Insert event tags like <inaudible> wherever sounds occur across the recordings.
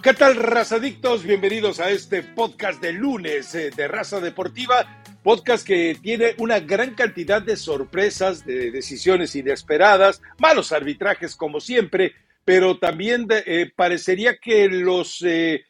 ¿Qué tal, razadictos? Bienvenidos a este podcast de lunes eh, de Raza Deportiva, podcast que tiene una gran cantidad de sorpresas, de decisiones inesperadas, malos arbitrajes como siempre, pero también eh, parecería que los, eh,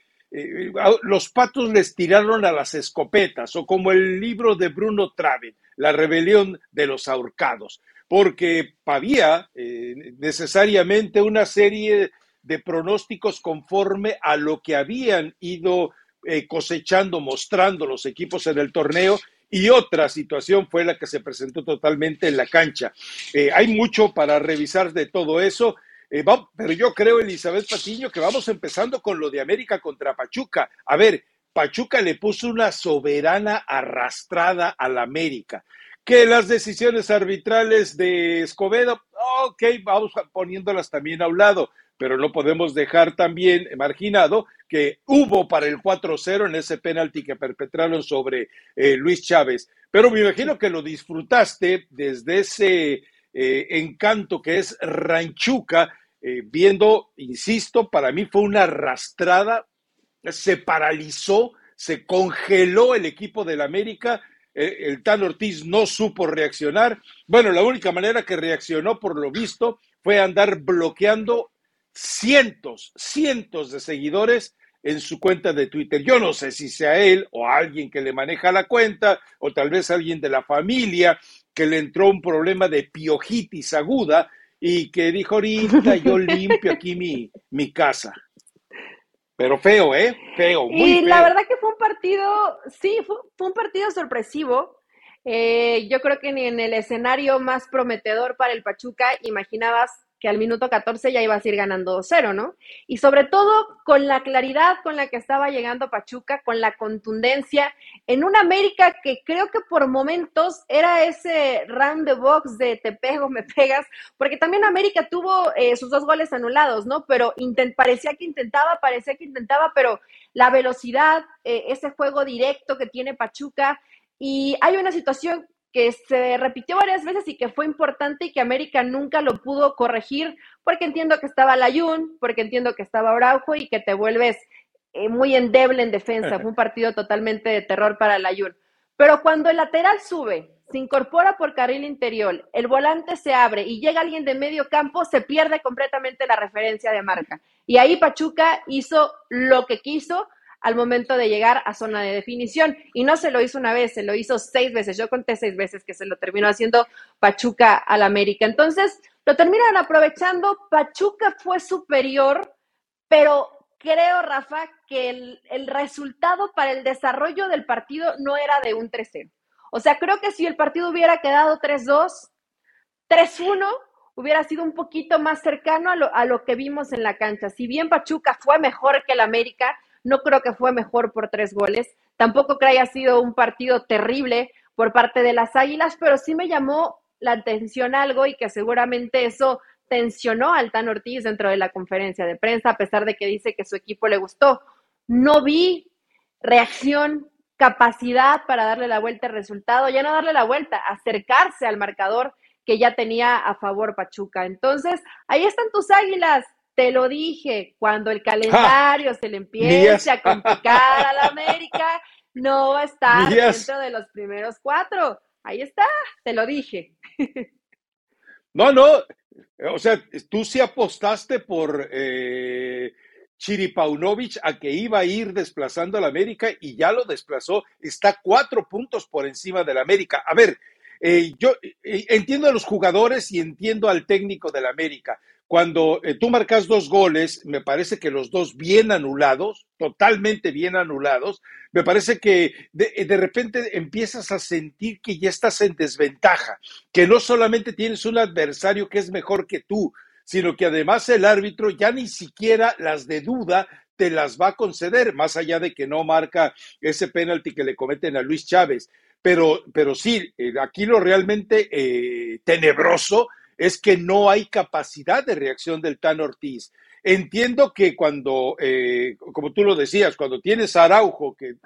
los patos les tiraron a las escopetas, o como el libro de Bruno Traven, La rebelión de los ahorcados, porque había necesariamente una serie de pronósticos conforme a lo que habían ido eh, cosechando, mostrando los equipos en el torneo. Y otra situación fue la que se presentó totalmente en la cancha. Eh, hay mucho para revisar de todo eso, eh, pero yo creo, Elizabeth Patiño, que vamos empezando con lo de América contra Pachuca. A ver, Pachuca le puso una soberana arrastrada a la América. Que las decisiones arbitrales de Escobedo, ok, vamos poniéndolas también a un lado pero no podemos dejar también marginado que hubo para el 4-0 en ese penalti que perpetraron sobre eh, Luis Chávez. Pero me imagino que lo disfrutaste desde ese eh, encanto que es Ranchuca, eh, viendo, insisto, para mí fue una arrastrada, se paralizó, se congeló el equipo del América. El Tan Ortiz no supo reaccionar. Bueno, la única manera que reaccionó, por lo visto, fue andar bloqueando cientos, cientos de seguidores en su cuenta de Twitter. Yo no sé si sea él o alguien que le maneja la cuenta o tal vez alguien de la familia que le entró un problema de piojitis aguda y que dijo ahorita yo <laughs> limpio aquí mi, mi casa. Pero feo, ¿eh? Feo. y la verdad que fue un partido, sí, fue, un partido sorpresivo. Eh, yo creo que ni en el escenario más prometedor para el Pachuca imaginabas que al minuto 14 ya ibas a ir ganando 2-0, ¿no? Y sobre todo con la claridad con la que estaba llegando Pachuca, con la contundencia, en una América que creo que por momentos era ese round the box de te pego, me pegas, porque también América tuvo eh, sus dos goles anulados, ¿no? Pero parecía que intentaba, parecía que intentaba, pero la velocidad, eh, ese juego directo que tiene Pachuca, y hay una situación que se repitió varias veces y que fue importante y que América nunca lo pudo corregir, porque entiendo que estaba Layun, porque entiendo que estaba Araujo y que te vuelves eh, muy endeble en defensa. <laughs> Fue un partido totalmente de terror para Layun. Pero cuando el lateral sube, se incorpora por carril interior, el volante se abre y llega alguien de medio campo, se pierde completamente la referencia de marca. Y ahí Pachuca hizo lo que quiso, al momento de llegar a zona de definición. Y no se lo hizo una vez, se lo hizo seis veces. Yo conté seis veces que se lo terminó haciendo Pachuca al América. Entonces, lo terminan aprovechando. Pachuca fue superior, pero creo, Rafa, que el, el resultado para el desarrollo del partido no era de un 3-0. O sea, creo que si el partido hubiera quedado 3-2, 3-1, hubiera sido un poquito más cercano a lo, a lo, que vimos en la cancha. Si bien Pachuca fue mejor que el América, no creo que fue mejor por tres goles. Tampoco creo que haya sido un partido terrible por parte de las Águilas, pero sí me llamó la atención algo y que seguramente eso tensionó al Tan Ortiz dentro de la conferencia de prensa, a pesar de que dice que su equipo le gustó. No vi reacción, capacidad para darle la vuelta al resultado, ya no darle la vuelta, acercarse al marcador que ya tenía a favor Pachuca. Entonces, ahí están tus águilas, te lo dije, cuando el calendario se le empiece a <laughs> complicar a la América, no va a estar dentro de los primeros cuatro. Ahí está, te lo dije. No, no, o sea, tú sí apostaste por eh, Chiripaunovic a que iba a ir desplazando a la América y ya lo desplazó, está cuatro puntos por encima de la América. A ver, eh, yo eh, entiendo a los jugadores y entiendo al técnico del América, cuando eh, tú marcas dos goles, me parece que los dos bien anulados, totalmente bien anulados, me parece que de, de, repente empiezas a sentir que ya estás en desventaja, que no solamente tienes un adversario que es mejor que tú, sino que además el árbitro ya ni siquiera las de duda te las va a conceder, más allá de que no marca ese penalti que le cometen a Luis Chávez. Pero, pero sí, eh, aquí lo realmente eh, tenebroso es que no hay capacidad de reacción del Tan Ortiz. Entiendo que cuando, eh, como tú lo decías, cuando tienes Araujo, que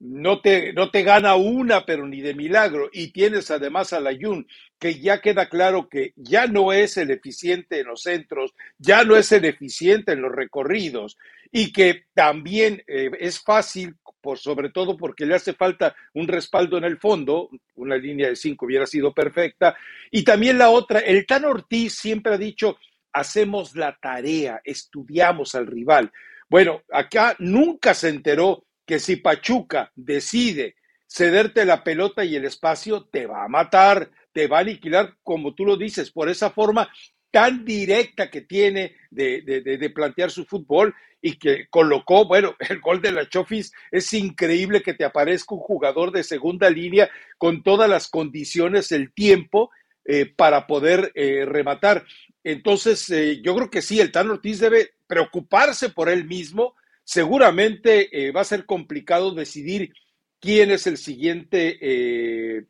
no te, no te gana una, pero ni de milagro, y tienes además a Layun, que ya queda claro que ya no es el eficiente en los centros, ya no es el eficiente en los recorridos, y que también eh, es fácil, por, sobre todo porque le hace falta un respaldo en el fondo, una línea de cinco hubiera sido perfecta, y también la otra, el Tan Ortiz siempre ha dicho, hacemos la tarea, estudiamos al rival. Bueno, acá nunca se enteró que si Pachuca decide cederte la pelota y el espacio, te va a matar, te va a aniquilar, como tú lo dices, por esa forma tan directa que tiene de, plantear su fútbol y que colocó, bueno, <laughs> el gol de la Chofis es increíble que te aparezca un jugador de segunda línea con todas las condiciones, el tiempo eh, para poder eh, rematar. Entonces, eh, yo creo que sí, el Tan Ortiz debe preocuparse por él mismo. Seguramente va a ser complicado decidir quién es el siguiente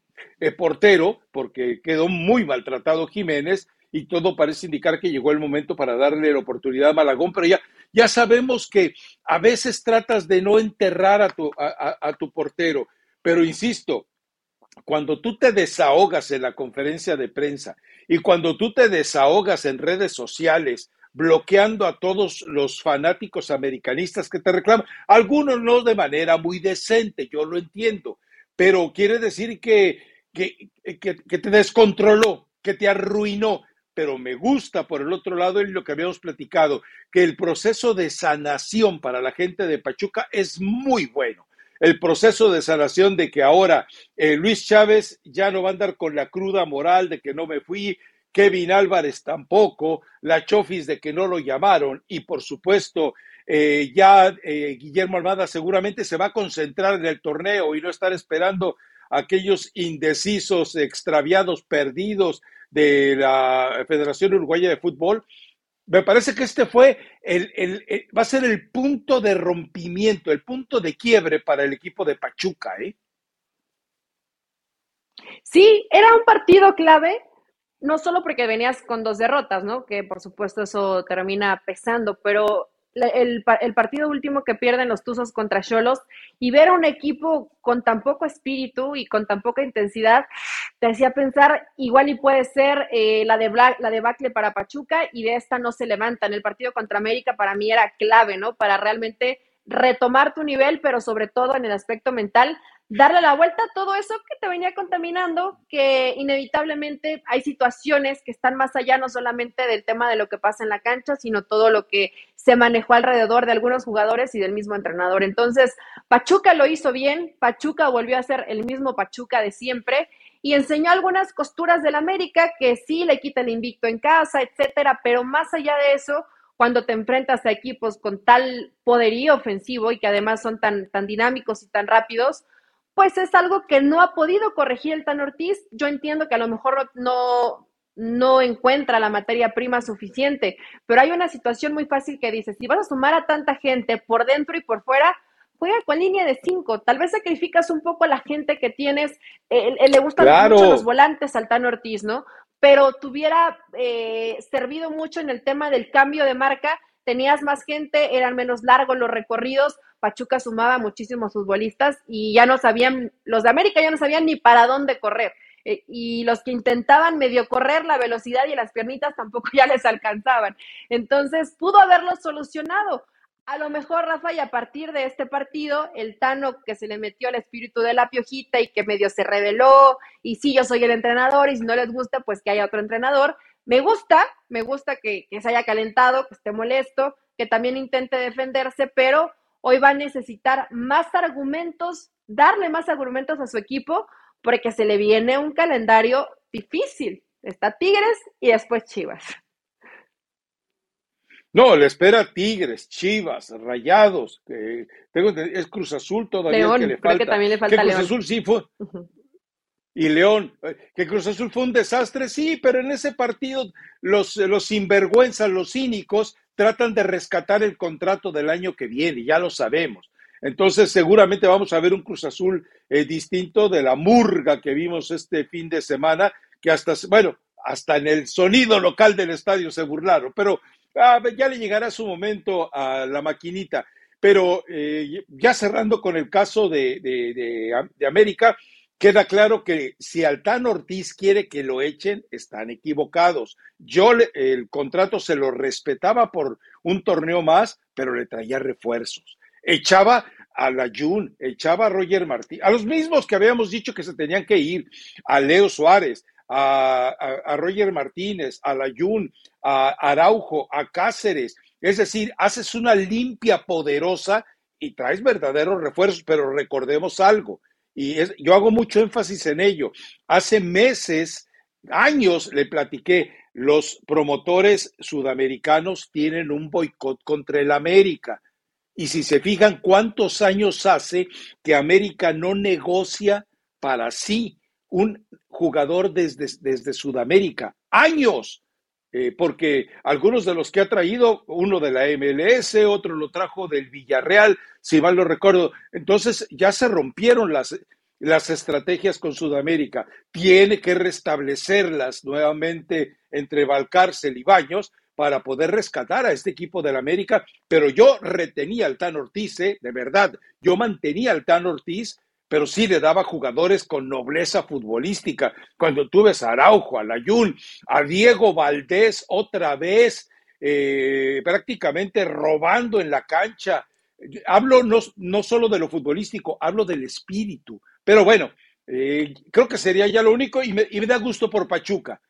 portero, porque quedó muy maltratado Jiménez y todo parece indicar que llegó el momento para darle la oportunidad a Malagón, pero ya, ya sabemos que a veces tratas de no enterrar a tu, a, tu portero, pero insisto, cuando tú te desahogas en la conferencia de prensa y cuando tú te desahogas en redes sociales, bloqueando a todos los fanáticos americanistas que te reclaman, algunos no de manera muy decente, yo lo entiendo, pero quiere decir que, que, que te descontroló, que te arruinó, pero me gusta por el otro lado lo que habíamos platicado, que el proceso de sanación para la gente de Pachuca es muy bueno. El proceso de sanación de que ahora eh, Luis Chávez ya no va a andar con la cruda moral de que no me fui, Kevin Álvarez tampoco, la Chofis de que no lo llamaron y por supuesto eh, ya eh, Guillermo Almada seguramente se va a concentrar en el torneo y no estar esperando a aquellos indecisos, extraviados, perdidos de la Federación Uruguaya de Fútbol, me parece que este fue el, va a ser el punto de rompimiento, el punto de quiebre para el equipo de Pachuca, ¿eh? Sí, era un partido clave, no solo porque venías con dos derrotas, ¿no? Que por supuesto eso termina pesando, pero el, partido último que pierden los Tuzos contra Cholos y ver a un equipo con tan poco espíritu y con tan poca intensidad, te hacía pensar, igual y puede ser eh, la, de la debacle para Pachuca y de esta no se levantan. El partido contra América para mí era clave, ¿no? Para realmente retomar tu nivel, pero sobre todo en el aspecto mental, darle la vuelta a todo eso que te venía contaminando, que inevitablemente hay situaciones que están más allá no solamente del tema de lo que pasa en la cancha, sino todo lo que se manejó alrededor de algunos jugadores y del mismo entrenador. Entonces, Pachuca lo hizo bien, Pachuca volvió a ser el mismo Pachuca de siempre y enseñó algunas costuras del América que sí le quita el invicto en casa, etcétera, pero más allá de eso, cuando te enfrentas a equipos con tal poderío ofensivo y que además son tan, tan dinámicos y tan rápidos, pues es algo que no ha podido corregir el Tan Ortiz. Yo entiendo que a lo mejor no, no encuentra la materia prima suficiente, pero hay una situación muy fácil que dice, si vas a sumar a tanta gente por dentro y por fuera, juega con línea de cinco. Tal vez sacrificas un poco a la gente que tienes, eh, eh, le gustan mucho los volantes al Tan Ortiz, ¿no? Pero tuviera eh, servido mucho en el tema del cambio de marca, tenías más gente, eran menos largos los recorridos, Pachuca sumaba muchísimos futbolistas y ya no sabían, los de América ya no sabían ni para dónde correr. Eh, y los que intentaban medio correr la velocidad y las piernitas tampoco <laughs> ya les alcanzaban. Entonces, pudo haberlo solucionado. A lo mejor, Rafa, y a partir de este partido, el Tano que se le metió el espíritu de la piojita y que medio se reveló, y sí, yo soy el entrenador, y si no les gusta, pues que haya otro entrenador. Me gusta, me gusta que, que se haya calentado, que esté molesto, que también intente defenderse, pero hoy va a necesitar más argumentos, darle más argumentos a su equipo, porque se le viene un calendario difícil. Está Tigres y después Chivas. No, le espera Tigres, Chivas, Rayados, tengo, es Cruz Azul todavía que le falta. que también le falta Cruz Azul sí fue. Y León, que Cruz Azul fue un desastre, sí, pero en ese partido los, los sinvergüenzas, los cínicos, tratan de rescatar el contrato del año que viene, ya lo sabemos. Entonces, seguramente vamos a ver un Cruz Azul eh, distinto de la murga que vimos este fin de semana, que hasta, bueno, hasta en el sonido local del estadio se burlaron, pero ah, ya le llegará su momento a la maquinita. Pero eh, ya cerrando con el caso de, América, queda claro que si Altán Ortiz quiere que lo echen, están equivocados. Yo el contrato se lo respetaba por un torneo más, pero le traía refuerzos. Echaba a la Jun, echaba a Roger Martí, a los mismos que habíamos dicho que se tenían que ir, a Leo Suárez, a, Roger Martínez, a la Jun, a Araujo, a Cáceres. Es decir, haces una limpia poderosa y traes verdaderos refuerzos, pero recordemos algo, y yo hago mucho énfasis en ello. Hace meses, años, le platiqué, los promotores sudamericanos tienen un boicot contra el América. Y si se fijan cuántos años hace que América no negocia para sí un jugador desde, desde Sudamérica. Años. Eh, porque algunos de los que ha traído, uno de la MLS, otro lo trajo del Villarreal, si mal lo recuerdo. Entonces ya se rompieron las, las estrategias con Sudamérica. Tiene que restablecerlas nuevamente entre Valcárcel y Baños para poder rescatar a este equipo del América, pero yo retenía al Tan Ortiz, ¿eh? de verdad, yo mantenía al Tan Ortiz pero sí le daba jugadores con nobleza futbolística. Cuando tuve a Araujo, a Layún, a Diego Valdés otra vez, eh, prácticamente robando en la cancha. Hablo no, no, solo de lo futbolístico, hablo del espíritu. Pero bueno, eh, creo que sería ya lo único y me da gusto por Pachuca.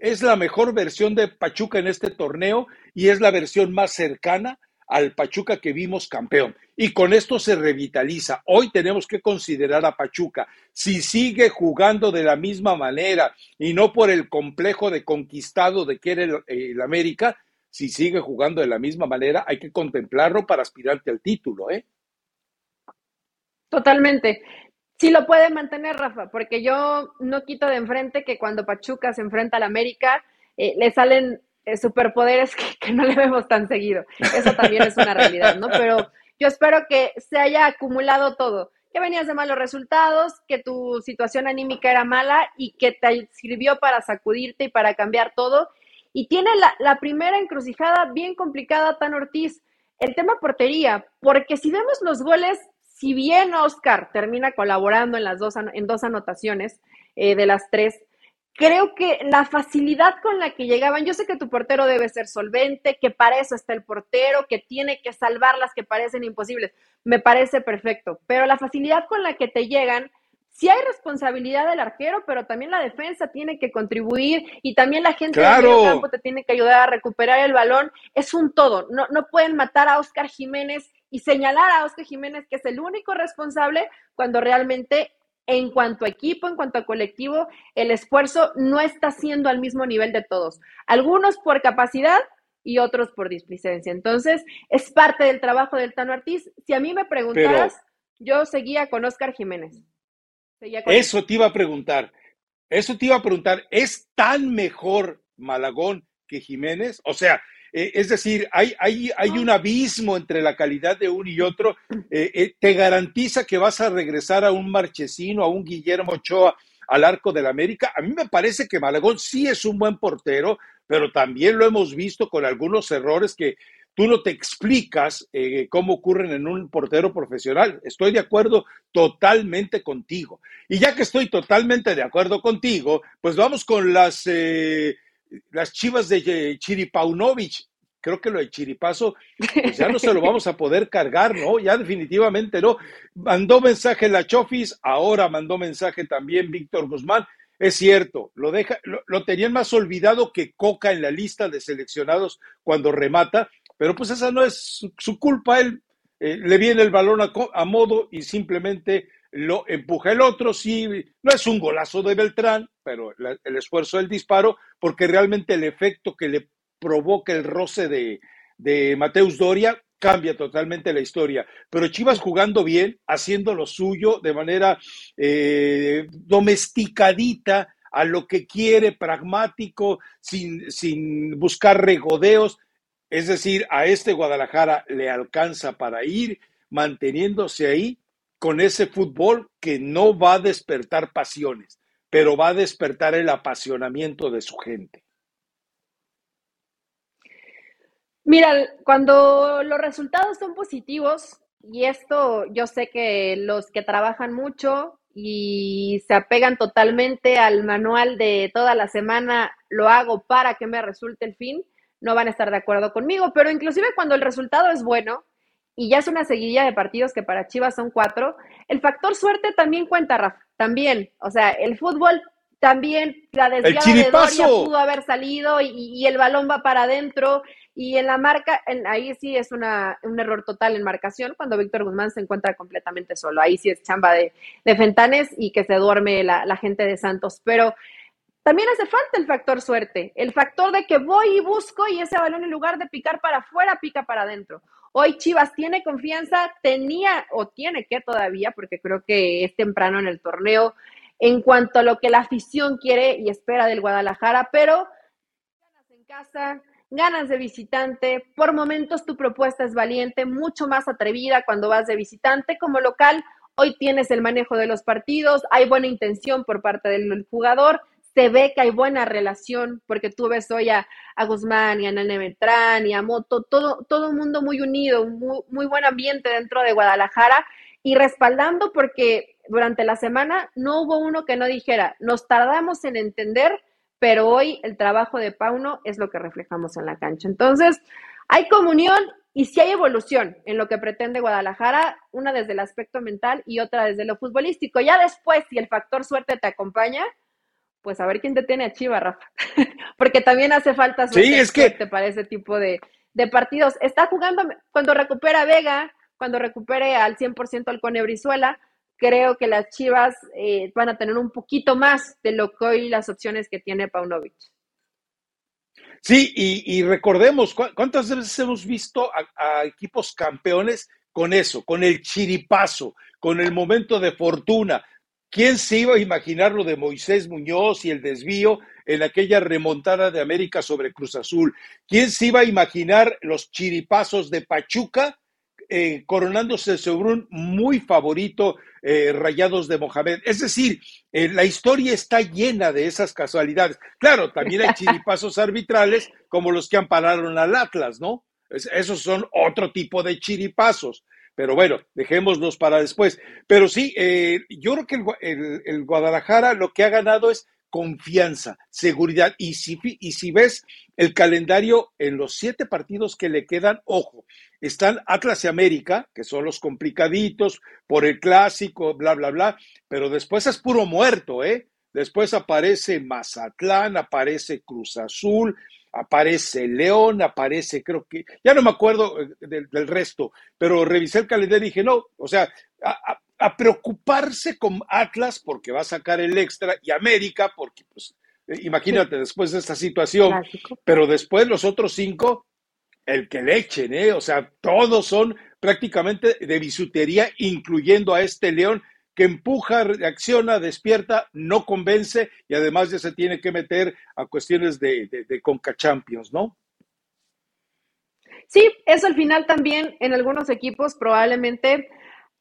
Es la mejor versión de Pachuca en este torneo y es la versión más cercana al Pachuca que vimos campeón. Y con esto se revitaliza. Hoy tenemos que considerar a Pachuca. Si sigue jugando de la misma manera y no por el complejo de conquistado de que era el, América, si sigue jugando de la misma manera, hay que contemplarlo para aspirarte al título, ¿eh? Totalmente. Sí lo puede mantener, Rafa, porque yo no quito de enfrente que cuando Pachuca se enfrenta al América, eh, le salen eh, superpoderes <laughs> que, no le vemos tan seguido. Eso también es una realidad, ¿no? Pero yo espero que se haya acumulado todo, que venías de malos resultados, que tu situación anímica era mala y que te sirvió para sacudirte y para cambiar todo. Y tiene la, primera encrucijada bien complicada, Tan Ortiz, el tema portería, porque si vemos los goles, si bien Oscar termina colaborando en las dos, en dos anotaciones eh, de las tres, creo que la facilidad con la que llegaban, yo sé que tu portero debe ser solvente, que para eso está el portero, que tiene que salvar las que parecen imposibles, me parece perfecto, pero la facilidad con la que te llegan, sí hay responsabilidad del arquero, pero también la defensa tiene que contribuir y también la gente del campo te tiene que ayudar a recuperar el balón, es un todo, no, no pueden matar a Oscar Jiménez y señalar a Oscar Jiménez que es el único responsable cuando realmente en cuanto a equipo, en cuanto a colectivo, el esfuerzo no está siendo al mismo nivel de todos. Algunos por capacidad y otros por displicencia. Entonces, es parte del trabajo del Tano Ortiz. Si a mí me preguntaras, yo seguía con Oscar Jiménez. eso te iba a preguntar. Eso te iba a preguntar. ¿Es tan mejor Malagón que Jiménez? O sea, eh, es decir, hay, hay, hay, un abismo entre la calidad de uno y otro. Eh, eh, te garantiza que vas a regresar a un Marchesino, a un Guillermo Ochoa al arco del América. A mí me parece que Malagón sí es un buen portero, pero también lo hemos visto con algunos errores que tú no te explicas cómo ocurren en un portero profesional. Estoy de acuerdo totalmente contigo. Y ya que estoy totalmente de acuerdo contigo, pues vamos con las las chivas de Chiripaunovich, creo que lo de Chiripazo, pues ya no se lo <laughs> vamos a poder cargar, ¿no? Ya definitivamente no. Mandó mensaje la Chofis, ahora mandó mensaje también Víctor Guzmán. Es cierto, lo, deja, lo, tenían más olvidado que Coca en la lista de seleccionados cuando remata, pero pues esa no es su, culpa. Él eh, le viene el balón a modo y simplemente lo empuja el otro, sí, no es un golazo de Beltrán, pero el esfuerzo del disparo, porque realmente el efecto que le provoca el roce de, de Mateus Doria cambia totalmente la historia. Pero Chivas jugando bien, haciendo lo suyo de manera eh, domesticadita a lo que quiere, pragmático, sin, sin buscar regodeos. Es decir, a este Guadalajara le alcanza para ir manteniéndose ahí con ese fútbol que no va a despertar pasiones, pero va a despertar el apasionamiento de su gente. Mira, cuando los resultados son positivos, y esto yo sé que los que trabajan mucho y se apegan totalmente al manual de toda la semana, lo hago para que me resulte el fin, no van a estar de acuerdo conmigo, pero inclusive cuando el resultado es bueno y ya es una seguidilla de partidos que para Chivas son cuatro, el factor suerte también cuenta, Rafa, también, o sea, el fútbol también la desviada de Doria pudo haber salido y, el balón va para adentro y en la marca, ahí sí es una, un error total en marcación cuando Víctor Guzmán se encuentra completamente solo. Ahí sí es chamba de, de Fentanes y que se duerme la, la gente de Santos. Pero también hace falta el factor suerte, el factor de que voy y busco y ese balón en lugar de picar para afuera, pica para adentro. Hoy Chivas tiene confianza, tenía o tiene que todavía, porque creo que es temprano en el torneo, en cuanto a lo que la afición quiere y espera del Guadalajara, pero ganas en casa, ganas de visitante, por momentos tu propuesta es valiente, mucho más atrevida cuando vas de visitante como local. Hoy tienes el manejo de los partidos, hay buena intención por parte del jugador, se ve que hay buena relación, porque tú ves hoy a, Guzmán y a Nene Metrán y a Moto, todo, todo el mundo muy unido, muy, muy buen ambiente dentro de Guadalajara y respaldando porque durante la semana no hubo uno que no dijera, nos tardamos en entender pero hoy el trabajo de Pauno es lo que reflejamos en la cancha. Entonces, hay comunión y si hay evolución en lo que pretende Guadalajara, una desde el aspecto mental y otra desde lo futbolístico. Ya después, si el factor suerte te acompaña, pues a ver quién te tiene a Chiva, Rafa. <laughs> Porque también hace falta suerte, sí, es que... para ese tipo de, de, partidos. Está jugando cuando recupera Vega, cuando recupere al 100% al Cone Brizuela, creo que las Chivas eh, van a tener un poquito más de lo que hoy las opciones que tiene Paunovic. Sí, y, recordemos cuántas veces hemos visto a, equipos campeones con eso, con el chiripazo, con el momento de fortuna. ¿Quién se iba a imaginar lo de Moisés Muñoz y el desvío en aquella remontada de América sobre Cruz Azul? ¿Quién se iba a imaginar los chiripazos de Pachuca eh, coronándose sobre un muy favorito eh, Rayados de Mohamed. Es decir, eh, la historia está llena de esas casualidades. Claro, también hay <laughs> chiripazos arbitrales como los que ampararon al Atlas, ¿no? esos son otro tipo de chiripazos. Pero bueno, dejémoslos para después. Pero sí, yo creo que el, Guadalajara lo que ha ganado es confianza, seguridad. Y si, y si ves el calendario en los siete partidos que le quedan, ojo, están Atlas y América, que son los complicaditos por el clásico, bla, bla, bla, pero después es puro muerto, ¿eh? Después aparece Mazatlán, aparece Cruz Azul, aparece León, aparece, creo que, ya no me acuerdo eh, del, resto, pero revisé el calendario y dije, no, o sea, a, preocuparse con Atlas porque va a sacar el extra y América porque, pues, eh, imagínate, después de esta situación, pero después los otros cinco, el que le echen, ¿eh? O sea, todos son prácticamente de bisutería, incluyendo a este León que empuja, reacciona, despierta, no convence y además ya se tiene que meter a cuestiones de, de, ¿no? Sí, eso al final también en algunos equipos probablemente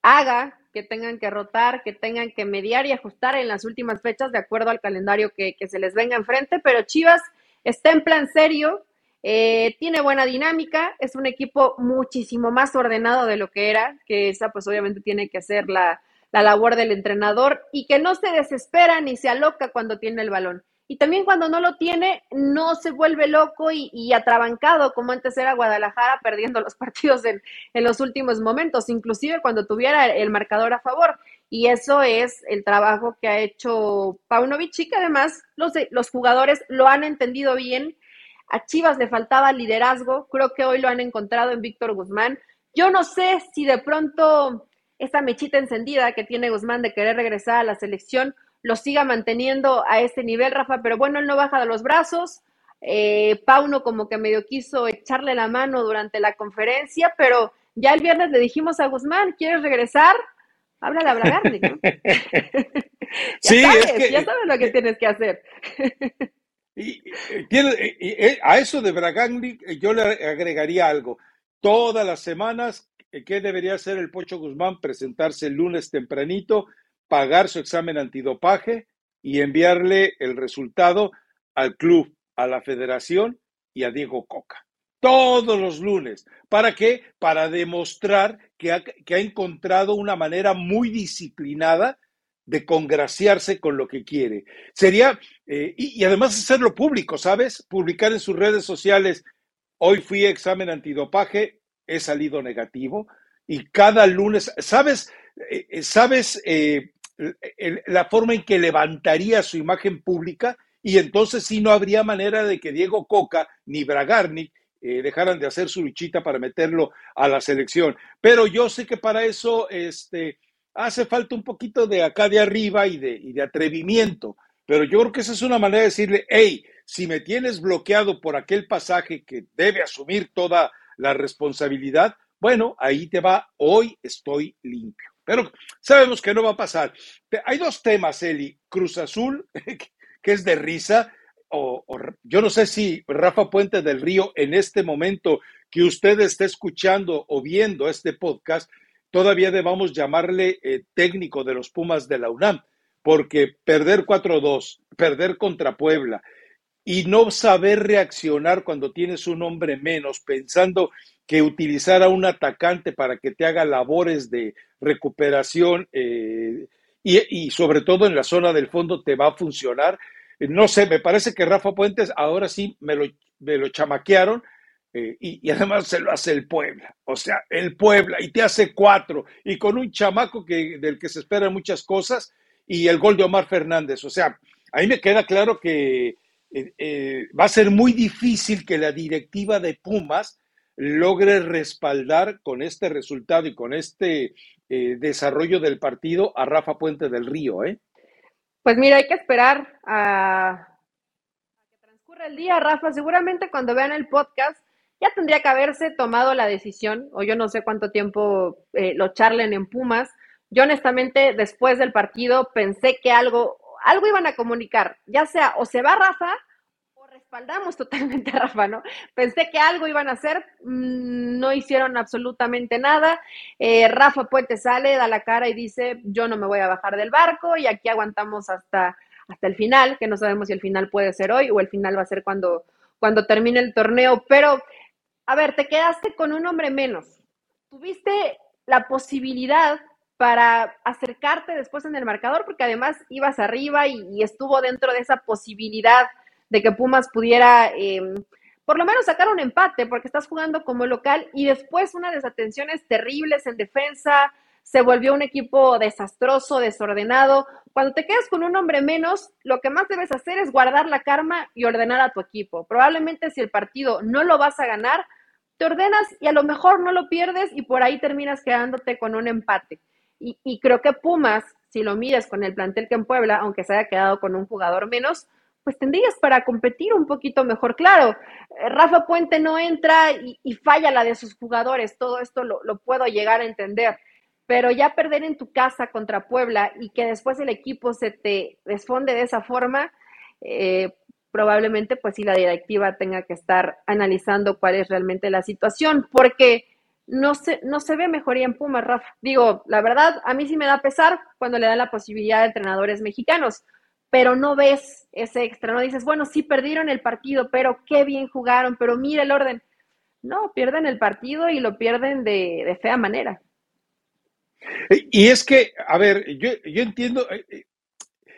haga que tengan que rotar, que tengan que mediar y ajustar en las últimas fechas de acuerdo al calendario que, que se les venga enfrente, pero Chivas está en plan serio, eh, tiene buena dinámica, es un equipo muchísimo más ordenado de lo que era, que esa pues obviamente tiene que ser la, la labor del entrenador y que no se desespera ni se aloca cuando tiene el balón. Y también cuando no lo tiene, no se vuelve loco y, atrabancado como antes era Guadalajara, perdiendo los <laughs> partidos en, en, los últimos momentos, inclusive cuando tuviera el marcador a favor. Y eso es el trabajo que ha hecho Paunovic y que además los, los jugadores lo han entendido bien a Chivas le faltaba liderazgo, creo que hoy lo han encontrado en Víctor Guzmán. Yo no sé si de pronto esta mechita encendida que tiene Guzmán de querer regresar a la selección lo siga manteniendo a este nivel, Rafa, pero bueno, él no baja de los brazos. Eh, Pauno como que medio quiso echarle la mano durante la conferencia, pero ya el viernes le dijimos a Guzmán, ¿quieres regresar? Habla de Bragarni, ¿no? <laughs> sí, ya sabes lo que tienes que hacer. Y, eh, a eso de Bragandi eh, yo le agregaría algo. Todas las semanas, eh, ¿qué debería hacer el Pocho Guzmán? Presentarse el lunes tempranito, pagar su examen antidopaje y enviarle el resultado al club, a la federación y a Diego Coca. Todos los lunes. ¿Para qué? Para demostrar que ha, encontrado una manera muy disciplinada de congraciarse con lo que quiere. Sería, eh, y, además hacerlo público, ¿sabes? Publicar en sus redes sociales, hoy fui a examen antidopaje, he salido negativo, y cada lunes, ¿sabes? Eh, eh, ¿Sabes la forma en que levantaría su imagen pública? Y entonces sí no habría manera de que Diego Coca ni Bragarnik dejaran de hacer su luchita para meterlo a la selección. Pero yo sé que para eso, este, hace falta un poquito de acá de arriba y de, y de atrevimiento. Pero yo creo que esa es una manera de decirle, hey, si me tienes bloqueado por aquel pasaje que debe asumir toda la responsabilidad, bueno, ahí te va, hoy estoy limpio. Pero sabemos que no va a pasar. Hay dos temas, Eli. Cruz Azul, <laughs> que es de risa, o, yo no sé si Rafa Puente del Río en este momento que usted esté escuchando o viendo este podcast, todavía debamos llamarle eh, técnico de los Pumas de la UNAM, porque perder 4-2, perder contra Puebla y no saber reaccionar cuando tienes un hombre menos, pensando que utilizar a un atacante para que te haga labores de recuperación eh, y, sobre todo en la zona del fondo te va a funcionar. No sé, me parece que Rafa Puentes ahora sí me lo, me lo chamaquearon eh, y, además se lo hace el Puebla, o sea, el Puebla, y te hace cuatro, y con un chamaco que, del que se esperan muchas cosas, y el gol de Omar Fernández. O sea, ahí me queda claro que eh, eh, va a ser muy difícil que la directiva de Pumas logre respaldar con este resultado y con este desarrollo del partido a Rafa Puente del Río. ¿eh? Pues mira, hay que esperar a que transcurra el día, Rafa. Seguramente cuando vean el podcast ya tendría que haberse tomado la decisión, o yo no sé cuánto tiempo eh, lo charlen en Pumas. Yo honestamente, después del partido, pensé que algo, algo iban a comunicar, ya sea o se va Rafa o respaldamos <laughs> totalmente a Rafa, ¿no? Pensé que algo iban a hacer, mm, no hicieron absolutamente nada. Eh, Rafa Puente sale, da la cara y dice, yo no me voy a bajar del barco y aquí aguantamos hasta, hasta el final, que no sabemos si el final puede ser hoy o el final va a ser cuando, cuando termine el torneo, pero a ver, te quedaste con un hombre menos. Tuviste la posibilidad para acercarte después en el marcador, porque además ibas arriba y, estuvo dentro de esa posibilidad de que Pumas pudiera em, por lo menos sacar un empate, porque estás jugando como local y después unas desatenciones terribles en defensa, se volvió un equipo desastroso, desordenado. Cuando te quedas con un hombre menos, lo que más debes hacer es guardar la karma y ordenar a tu equipo. Probablemente si el partido no lo vas a ganar, te ordenas y a lo mejor no lo pierdes y por ahí terminas quedándote con un empate. Y, creo que Pumas, si lo mides con el plantel que en Puebla, aunque se haya quedado con un jugador menos, pues tendrías para competir un poquito mejor. Claro, eh, Rafa Puente no entra y, falla la de sus jugadores, todo esto lo, puedo llegar a entender, pero ya perder en tu casa contra Puebla y que después el equipo se te desfonde de esa forma, eh, probablemente pues sí la directiva tenga que estar analizando cuál es realmente la situación, porque no se, no se ve mejoría en Pumas, Rafa. Digo, la verdad, a mí sí me da pesar cuando le dan la posibilidad a entrenadores mexicanos, pero no ves ese extra, no dices, bueno, sí perdieron el partido, pero qué bien jugaron, pero mira el orden. No, pierden el partido y lo pierden de, de fea manera. Y es que, a ver, yo, yo entiendo, eh, eh,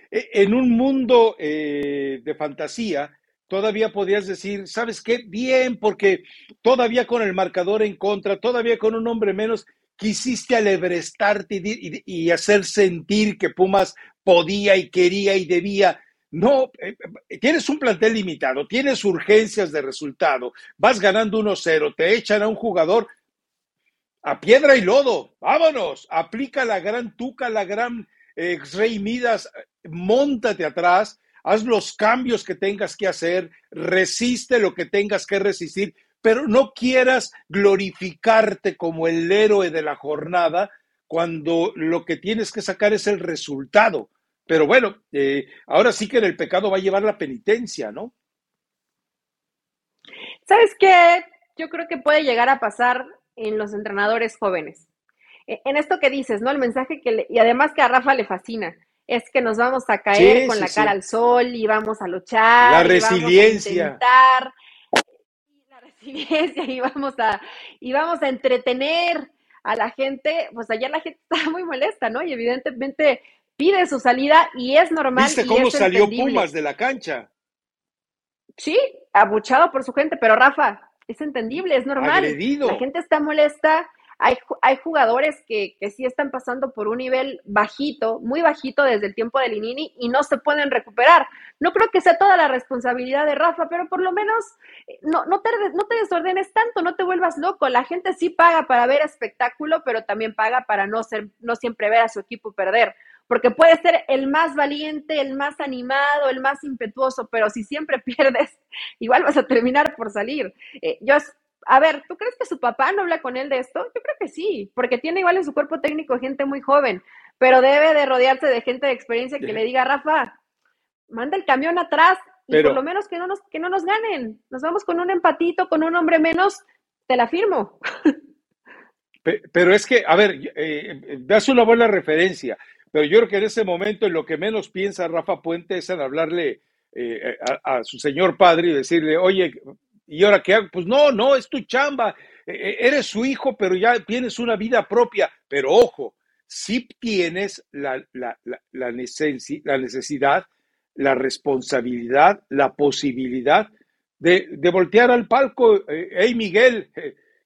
e, en un mundo eh, de fantasía, todavía podías decir, ¿sabes qué? Bien, porque todavía con el marcador en contra, todavía con un hombre menos, quisiste alebrestarte y, hacer sentir que Pumas podía y quería y debía. No, eh, eh, tienes un plantel limitado, tienes urgencias de resultado, vas ganando 1-0, te echan a un jugador a piedra y lodo, vámonos, aplica la gran tuca, la gran X-Ray Midas, montate atrás, haz los cambios que tengas que hacer, resiste lo que tengas que resistir, pero no quieras glorificarte como el héroe de la jornada cuando lo que tienes que sacar es el resultado. Pero bueno, eh, ahora sí que en el pecado va a llevar la penitencia, ¿no? ¿Sabes qué? Yo creo que puede llegar a pasar en los entrenadores jóvenes. E, en esto que dices, ¿no? El mensaje que, y además que a Rafa le fascina, es que nos vamos a caer con la cara al sol y vamos a luchar. La resiliencia. Vamos a la resiliencia y vamos a, y vamos a entretener a la gente. Pues ayer la gente <laughs> estaba muy molesta, ¿no? Y evidentemente pide su salida y es normal. ¿Viste y cómo es salió entendible. Pumas de la cancha? Sí, abuchado por su gente, pero Rafa, es entendible, es normal. Agredido. La gente está molesta. Hay, ju- hay jugadores que, sí están pasando por un nivel bajito, muy bajito desde el tiempo de Linini y no se pueden recuperar. No creo que sea toda la responsabilidad de Rafa, pero por lo menos eh, no, te, desordenes tanto, no te vuelvas loco. La gente sí paga para ver espectáculo, pero también paga para no, ser, no siempre ver a su equipo perder. Porque puede ser el más valiente, el más animado, el más impetuoso, pero si siempre <laughs> pierdes, igual vas a terminar por salir. Eh, yo, a ver, ¿tú crees que su papá no habla con él de esto? Yo creo que sí, porque tiene igual en su cuerpo técnico gente muy joven, pero debe de rodearse de gente de experiencia que Sí. le diga, Rafa, manda el camión atrás y Pero- por lo menos que no, nos, que no nos ganen. Nos vamos con un empatito, con un hombre menos, te la firmo. Pe- Pero es que, a ver, eh, eh, das una buena referencia, pero yo creo que en ese momento en lo que menos piensa Rafa Puente es en hablarle eh, a, a su señor padre y decirle, oye, ¿y ahora qué hago? Pues no, no, es tu chamba, Eh, eh, eres su hijo, pero ya tienes una vida propia, pero ojo, sí tienes la, la, la, la necesi- la necesidad, la responsabilidad, la posibilidad de, de voltear al palco, eh, hey Miguel,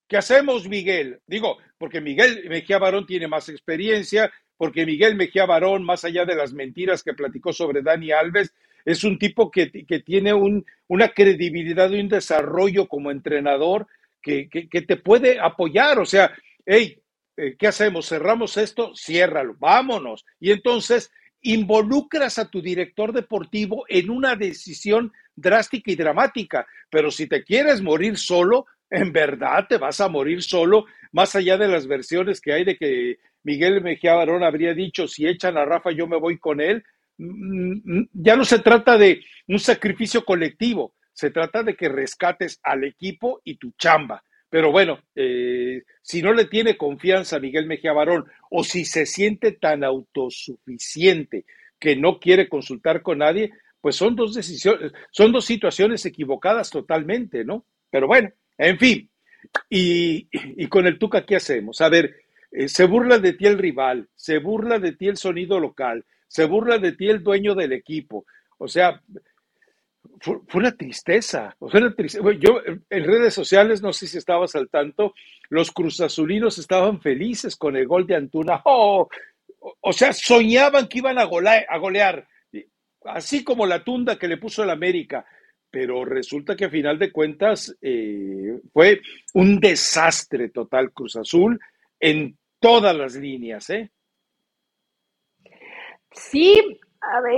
¿qué hacemos Miguel? Digo, porque Miguel Mejía Barón tiene más experiencia, porque Miguel Mejía Barón, más allá de las mentiras que platicó sobre Dani Alves, es un tipo que, que tiene un, una credibilidad y un desarrollo como entrenador que, que, que te puede apoyar. O sea, hey, eh, ¿qué hacemos? ¿Cerramos esto? Ciérralo, vámonos. Y entonces involucras a tu director deportivo en una decisión drástica y dramática. Pero si te quieres morir solo, en verdad te vas a morir solo, más allá de las versiones que hay de que Miguel Mejía Barón habría dicho, si echan a Rafa, yo me voy con él. Mm, mm, Ya no se trata de un sacrificio colectivo, se trata de que rescates al equipo y tu chamba. Pero bueno, eh, si no le tiene confianza a Miguel Mejía Barón o si se siente tan autosuficiente que no quiere consultar con nadie, pues son dos decisiones, son dos situaciones equivocadas totalmente, ¿no? Pero bueno, en fin. Y, con el Tuca, ¿qué hacemos? A ver, eh, se burla de ti el rival, se burla de ti el sonido local, se burla de ti el dueño del equipo. O sea, fue, una tristeza. Fue una tristeza. Yo en redes sociales, no sé si estabas al tanto, los cruzazulinos estaban felices con el gol de Antuna. ¡Oh! O, o sea, soñaban que iban a golear, a golear, así como la tunda que le puso el América. Pero resulta que a final de cuentas eh, fue un desastre total Cruz Azul en todas las líneas, ¿eh? Sí,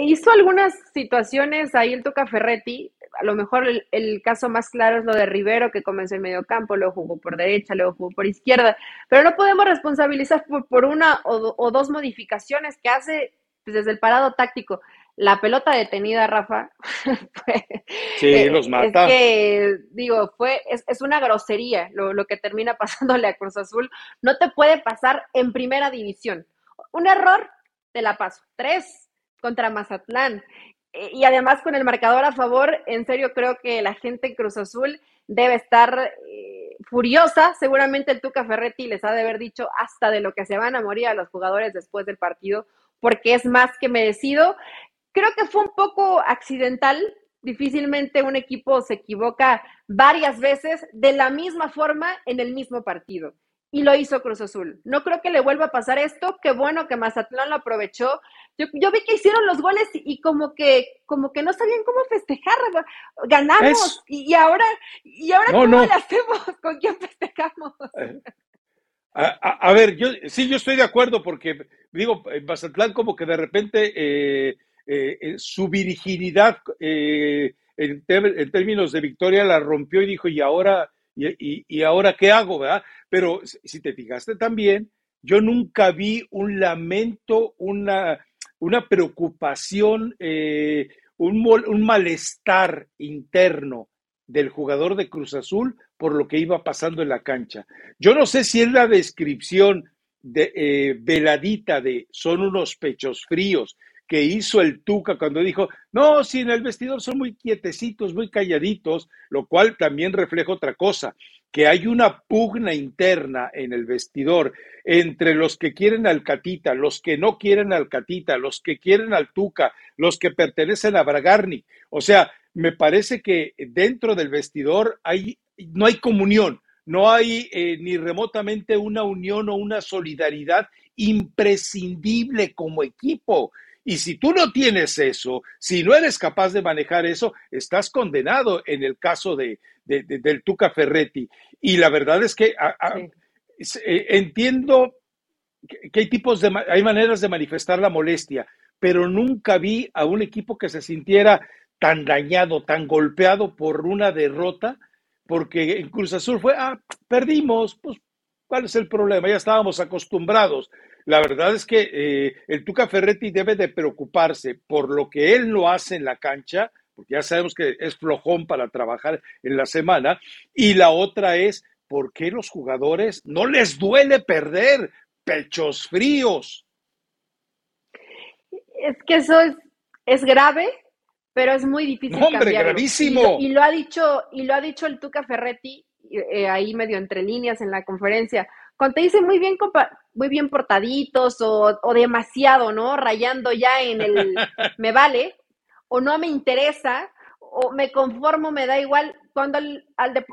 hizo algunas situaciones ahí el Tuca Ferretti. A lo mejor el, el caso más claro es lo de Rivero, que comenzó en medio campo, luego jugó por derecha, luego jugó por izquierda. Pero no podemos responsabilizar por, por una o, do- o dos modificaciones que hace pues, desde el parado táctico. La pelota detenida, Rafa, <laughs> Sí, eh, los es mata. que, digo, fue, es, es una grosería lo, lo que termina <laughs> pasándole a Cruz Azul. No te puede pasar en primera división. Un error, te la paso. Tres contra Mazatlán. Eh, Y además con el marcador a favor, en serio creo que la gente en Cruz Azul debe estar eh, furiosa. Seguramente el Tuca Ferretti les ha de haber dicho hasta de lo que se van a morir a los jugadores después del partido, porque es más que merecido. Creo que fue un poco accidental. Difícilmente un equipo se equivoca varias veces de la misma forma en el mismo partido. Y lo hizo Cruz Azul. No creo que le vuelva a pasar esto. Qué bueno que Mazatlán lo aprovechó. Yo, yo vi que hicieron los goles y, como que como que no sabían cómo festejar. Ganamos Es- y, y ahora y ahora No, cómo no. le hacemos, <laughs> con quién festejamos. A, a- a ver, yo sí, yo estoy de acuerdo porque, digo, en Mazatlán como que de repente eh, eh, eh, su virginidad eh, en términos de victoria la rompió y dijo, ¿y ahora, y, ahora qué hago? ¿verdad? Pero si te fijaste también, yo nunca vi un lamento, una, una preocupación, eh, un, un malestar interno del jugador de Cruz Azul por lo que iba pasando en la cancha. Yo no sé si es la descripción de, eh, veladita de son unos pechos fríos que hizo el Tuca cuando dijo, no, si en el vestidor son muy quietecitos, muy calladitos, lo cual también refleja otra cosa, que hay una pugna interna en el vestidor entre los que quieren al Catita, los que no quieren al Catita, los que quieren al Tuca, los que pertenecen a Bragarni. O sea, me parece que dentro del vestidor hay, no hay comunión, no hay eh, ni remotamente una unión o una solidaridad imprescindible como equipo. Y si tú no tienes eso, si no eres capaz de manejar eso, estás condenado en el caso de, del Tuca Ferretti. Y la verdad es que eh, entiendo que hay tipos de, hay maneras de manifestar la molestia, pero nunca vi a un equipo que se sintiera tan dañado, tan golpeado por una derrota, porque en Cruz Azul fue, ah, perdimos, pues, ¿cuál es el problema? Ya estábamos acostumbrados. La verdad es que eh, el Tuca Ferretti debe de preocuparse por lo que él no hace en la cancha, porque ya sabemos que es flojón para trabajar en la semana, y la otra es por qué los jugadores no les duele perder pechos fríos. Es que eso es, es grave, pero es muy difícil. hombre, gravísimo. Y, lo ha dicho, y lo ha dicho el Tuca Ferretti, eh, ahí medio entre líneas en la conferencia. Cuando te dicen muy bien, muy bien portaditos o, demasiado, ¿no? Rayando ya en el <laughs> me vale, o no me interesa, o me conformo, me da igual. Cuando al,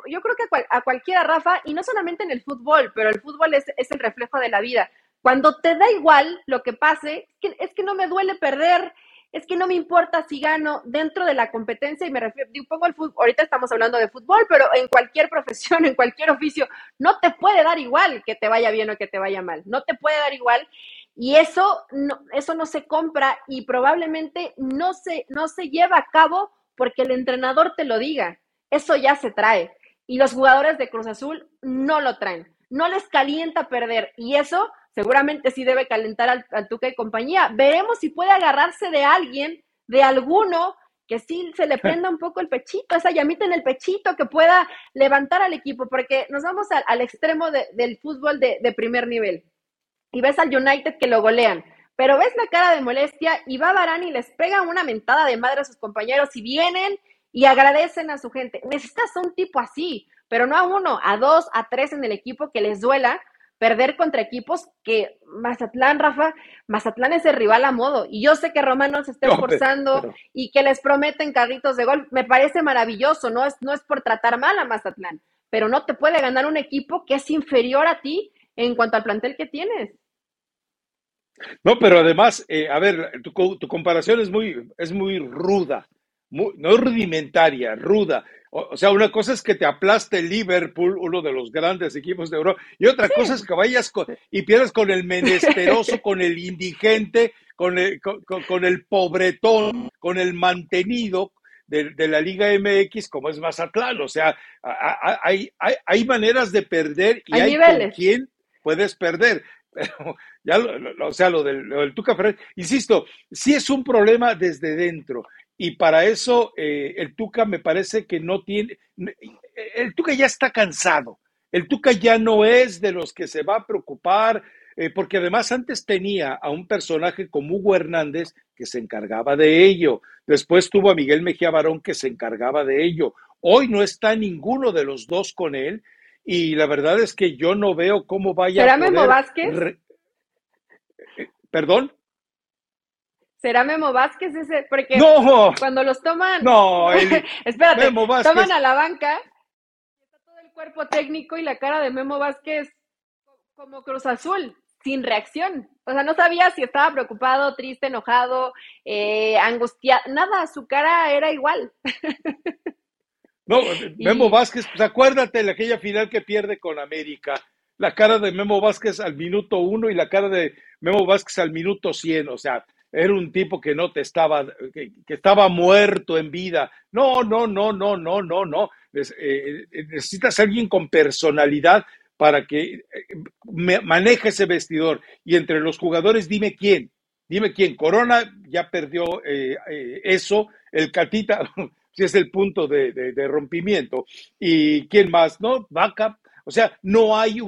yo creo que a, cualquiera, Rafa, y no solamente en el fútbol, pero el fútbol es, es, el reflejo de la vida. Cuando te da igual lo que pase, es que, es que no me duele perder, es que no me importa si gano dentro de la competencia y me refiero, digo, pongo el fútbol, ahorita estamos hablando de fútbol, pero en cualquier <laughs> profesión, en cualquier oficio, no te puede dar igual que te vaya bien o que te vaya mal, no te puede dar igual y eso no, eso no se compra y probablemente no se, no se lleva a cabo porque el entrenador te lo diga, eso ya se trae y los jugadores de Cruz Azul no lo traen, no les calienta perder y eso seguramente sí debe calentar al, Tuca y compañía. Veremos si puede agarrarse de alguien, de alguno, que sí se le <laughs> prenda un poco el pechito, esa llamita en el pechito, que pueda levantar al equipo, porque nos vamos al, extremo del fútbol de, primer nivel. Y ves al United que lo golean, pero ves la cara de molestia y va Barán y les pega una mentada de madre a sus compañeros y vienen y agradecen a su gente. Necesitas un tipo así, pero no a uno, a dos, a tres en el equipo que les duela, perder contra equipos que Mazatlán, Rafa, Mazatlán es el rival a modo. Y yo sé que Romano se está esforzando y que les prometen carritos de gol. Me parece maravilloso, no es, no es por tratar mal a Mazatlán, pero no te puede ganar un equipo que es inferior a ti en cuanto al plantel que tienes. No, pero además, eh, a ver, tu, tu, comparación es muy, es muy ruda, muy, no rudimentaria, ruda. O, sea, una cosa es que te aplaste Liverpool, uno de los grandes equipos de Europa, y otra cosa es que vayas y pierdas con el menesteroso, <laughs> con el indigente, con el, con, el pobretón, con el mantenido de, la Liga MX, como es Mazatlán. O sea, hay, hay, hay maneras de perder y hay, con quién puedes perder. Pero ya, o sea, lo del, lo del Tuca Ferrer, insisto, sí es un problema desde dentro. Y para eso eh, el Tuca me parece que no tiene, el Tuca ya está cansado, el Tuca ya no es de los que se va a preocupar, eh, porque además antes tenía a un personaje como Hugo Hernández que se encargaba de ello, después tuvo a Miguel Mejía Barón que se encargaba de ello, hoy no está ninguno de los dos con él y la verdad es que yo no veo cómo vaya ¿Será a Memo Vázquez? Eh, ¿Perdón? ¿Será Memo Vázquez ese? Porque no, cuando los toman, no, <laughs> espérate, toman a la banca, está todo el cuerpo técnico y la cara de Memo Vázquez como Cruz Azul, sin reacción. O sea, no sabía si estaba preocupado, triste, enojado, eh, angustiado, nada, su cara era igual. <laughs> No, Memo Vázquez, pues acuérdate de aquella final que pierde con América. La cara de Memo Vázquez al minuto uno y la cara de Memo Vázquez al minuto cien. O sea, era un tipo que no te estaba, que, estaba muerto en vida. No, no, no, no, no, no, no. Eh, necesitas alguien con personalidad para que eh, maneje ese vestidor. Y entre los jugadores, dime quién. Dime quién. Corona ya perdió eh, eso. El Catita, <laughs> si es el punto de, de, rompimiento. ¿Y quién más? ¿No? Vaca. O sea, no hay,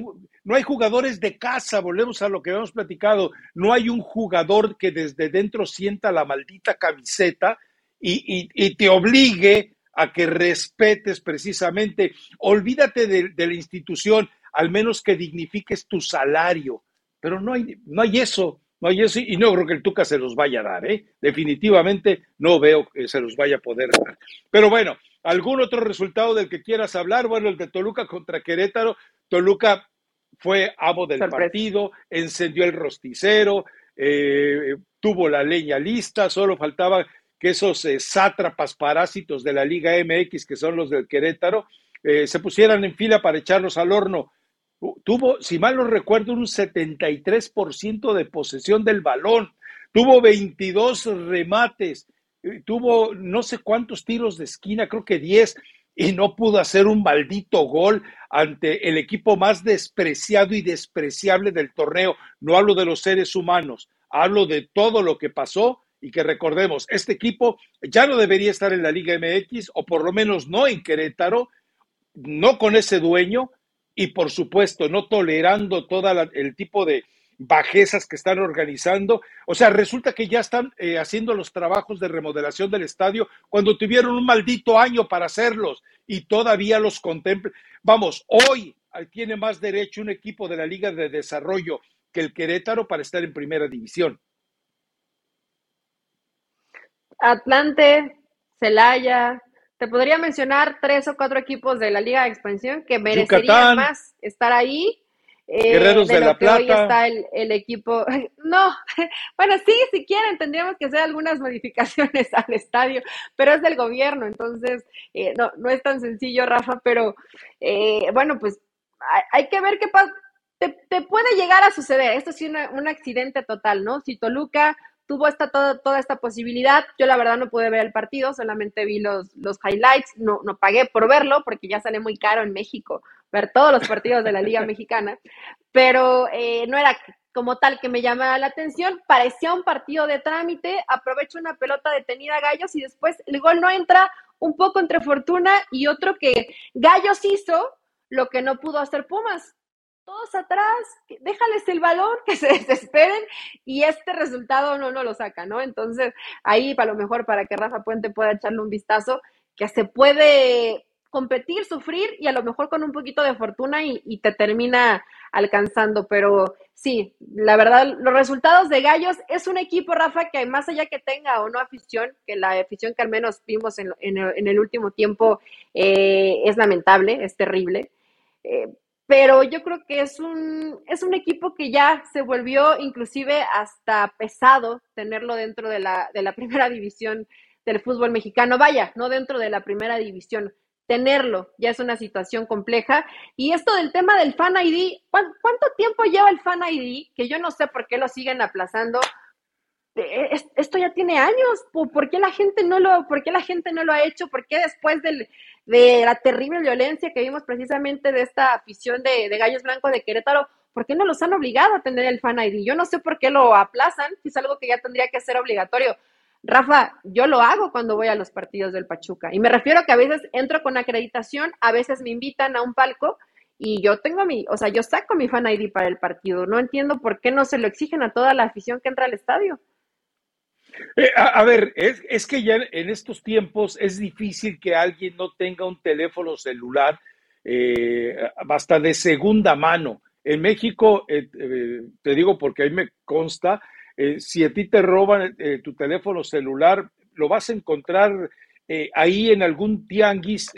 no hay jugadores de casa, volvemos a lo que habíamos platicado, no hay un jugador que desde dentro sienta la maldita camiseta y, y, te obligue a que respetes precisamente, olvídate de, la institución, al menos que dignifiques tu salario, pero no hay, no hay eso. No, y, eso, y no creo que el Tuca se los vaya a dar, ¿eh? Definitivamente no veo que se los vaya a poder dar. Pero bueno, ¿algún otro resultado del que quieras hablar? Bueno, el de Toluca contra Querétaro. Toluca fue amo del partido, encendió el rosticero, eh, tuvo la leña lista, solo faltaba que esos eh, sátrapas parásitos de la Liga MX, que son los del Querétaro, eh, se pusieran en fila para echarlos al horno. Tuvo, si mal no recuerdo, un 73% de posesión del balón, tuvo 22 remates, tuvo no sé cuántos tiros de esquina, creo que 10, y no pudo hacer un maldito gol ante el equipo más despreciado y despreciable del torneo. No hablo de los seres humanos, hablo de todo lo que pasó y que recordemos, este equipo ya no debería estar en la Liga MX o por lo menos no en Querétaro, no con ese dueño, y por supuesto no tolerando todo el tipo de bajezas que están organizando. O sea, resulta que ya están eh, haciendo los trabajos de remodelación del estadio cuando tuvieron un maldito año para hacerlos y todavía los contemplan. Vamos, hoy tiene más derecho un equipo de la Liga de Desarrollo que el Querétaro para estar en primera división. Atlante, Celaya, te podría mencionar tres o cuatro equipos de la Liga de Expansión que merecerían más estar ahí. Eh, Guerreros de, la Plata. Hoy está el, equipo. <laughs> No, <laughs> bueno, sí, si quieren, tendríamos que hacer algunas <laughs> modificaciones al estadio, pero es del gobierno, entonces eh, no, no es tan sencillo, Rafa, pero eh, bueno, pues hay, que ver qué pasa. Te, puede llegar a suceder. Esto sí, un accidente total, ¿no? Si Toluca tuvo esta, toda, toda esta posibilidad. Yo la verdad no pude ver el partido, solamente vi los, los highlights, no, no pagué por verlo porque ya sale muy caro en México ver todos los partidos de la Liga Mexicana, pero eh, no era como tal que me llamara la atención, parecía un partido de trámite, aprovecho una pelota detenida a Gallos y después el gol no entra un poco entre Fortuna y otro que Gallos hizo lo que no pudo hacer Pumas, todos atrás, déjales el balón, <laughs> que se desesperen y este resultado no, no lo saca, ¿no? Entonces, ahí a lo mejor para que Rafa Puente pueda echarle un vistazo, que se puede competir, sufrir y a lo mejor con un poquito de fortuna y, te termina alcanzando, pero sí, la verdad, los resultados de Gallos es un equipo, Rafa, que más allá que tenga o no afición, que la afición que al menos vimos en, el último tiempo eh, es lamentable, es terrible. Eh, pero yo creo que es un, es un equipo que ya se volvió inclusive hasta pesado tenerlo dentro de la, de la <laughs> primera división del fútbol mexicano. Vaya, no dentro de la primera división, tenerlo ya es una situación compleja. Y esto del tema del Fan ID, ¿cuánto tiempo lleva el Fan ID? Que yo no sé por qué lo siguen aplazando. Eh, esto ya tiene años, ¿por qué la gente no lo, por qué la gente no lo ha hecho? ¿Por qué después de la terrible violencia que vimos precisamente de esta afición de, Gallos Blancos de Querétaro, ¿por qué no los han obligado a tener el Fan ID? Yo no sé por qué lo aplazan, es algo que ya tendría que ser obligatorio. Rafa, yo lo hago cuando voy a los partidos del Pachuca. Y me refiero a que a veces entro con acreditación, a veces me invitan a un palco y yo tengo mi, o sea, yo saco mi Fan ID para el partido. No entiendo por qué no se lo exigen a toda la afición que entra al estadio. Eh, a, ver, es, que ya en estos tiempos es difícil que alguien no tenga un teléfono celular eh, hasta de segunda mano. En México, eh, te digo porque ahí me consta, si a ti te roban tu teléfono celular, lo vas a encontrar ahí en algún tianguis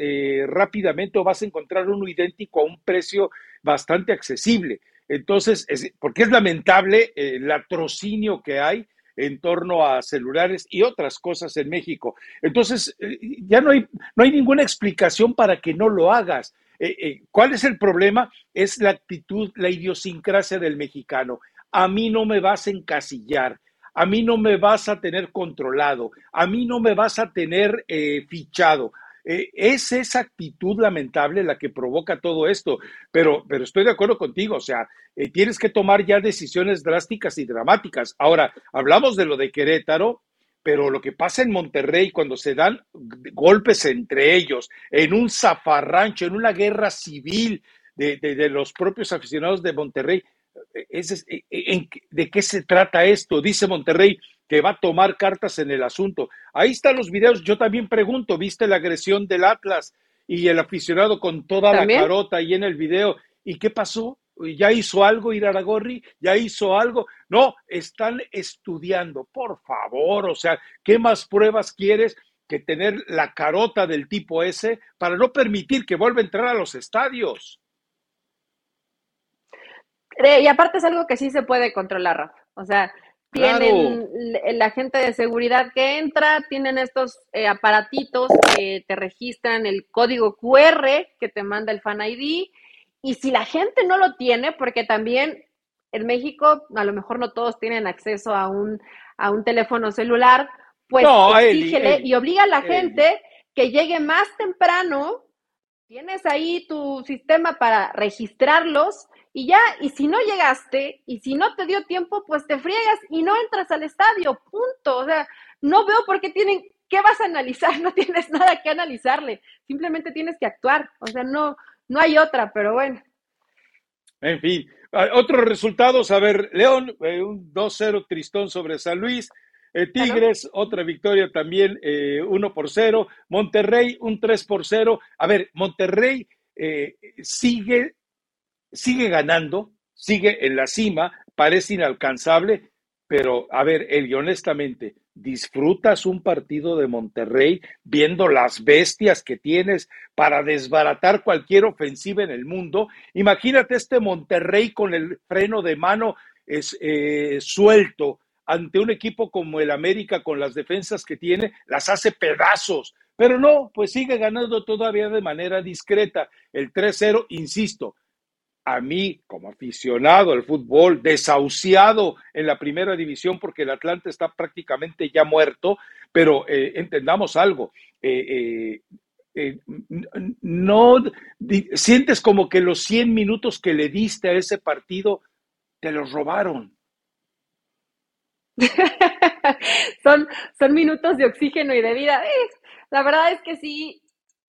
rápidamente o vas a encontrar uno idéntico a un precio bastante accesible. Entonces, porque es lamentable el latrocinio que hay en torno a celulares y otras cosas en México. Entonces, eh, ya no hay, no hay ninguna explicación para que no lo hagas. Eh, eh, ¿Cuál es el problema? Es la actitud, la idiosincrasia del mexicano. A mí no me vas a encasillar, a mí no me vas a tener controlado, a mí no me vas a tener fichado. Eh, es esa actitud lamentable la que provoca todo esto, pero, pero estoy de acuerdo contigo, o sea, eh, tienes que tomar ya decisiones drásticas y dramáticas. Ahora, hablamos de lo de Querétaro, pero lo que pasa en Monterrey cuando se dan golpes entre ellos, en un zafarrancho, en una guerra civil, de, los propios aficionados de Monterrey. ¿De qué se trata esto? Dice Monterrey que va a tomar cartas en el asunto. Ahí están los videos. Yo también pregunto, ¿viste la agresión del Atlas y el aficionado con toda la carota ahí en el video? ¿Y qué pasó? ¿Ya hizo algo Iraragorri? ¿Ya hizo algo? No, están estudiando, por favor, o sea, ¿qué más pruebas quieres que tener la carota del tipo ese para no permitir que vuelva a entrar a los estadios? Y aparte es algo que sí se puede controlar, Rafa. O sea, tienen la gente de seguridad que entra, tienen estos eh, aparatitos que te registran el código QR que te manda el Fan ID. Y si la gente no lo tiene, porque también en México a lo mejor no todos tienen acceso a un, a un teléfono celular, pues exígele y obliga a la gente que llegue más temprano. Tienes ahí tu sistema para registrarlos y ya, y si no llegaste, y si no te dio tiempo, pues te friegas y no entras al estadio, punto. O sea, no veo por qué tienen, ¿qué vas a analizar? <laughs> No tienes nada que analizarle, simplemente tienes que actuar. O sea, no, no hay otra, pero bueno. En fin, ah, otros resultados, a ver, León, eh, un 2-0 tristón sobre San Luis. Eh, Tigres, otra victoria también, eh, 1 por 0. Monterrey, un 3 por 0. A ver, Monterrey eh, sigue sigue ganando, sigue en la cima, parece inalcanzable, pero a ver, Eli, honestamente, ¿disfrutas un partido de Monterrey viendo las bestias que tienes para desbaratar cualquier ofensiva en el mundo? Imagínate este Monterrey con el freno de mano es, eh, suelto ante un equipo como el América con las defensas que tiene, las hace pedazos. Pero no, pues sigue ganando todavía de manera discreta. El 3-0, insisto, a mí como aficionado al fútbol, desahuciado en la primera división porque el Atlante está prácticamente ya muerto, pero eh, entendamos algo, eh, eh, no sientes como que los 100 minutos que le diste a ese partido te los robaron. <laughs> son, son minutos de oxígeno y de vida. la verdad es que sí,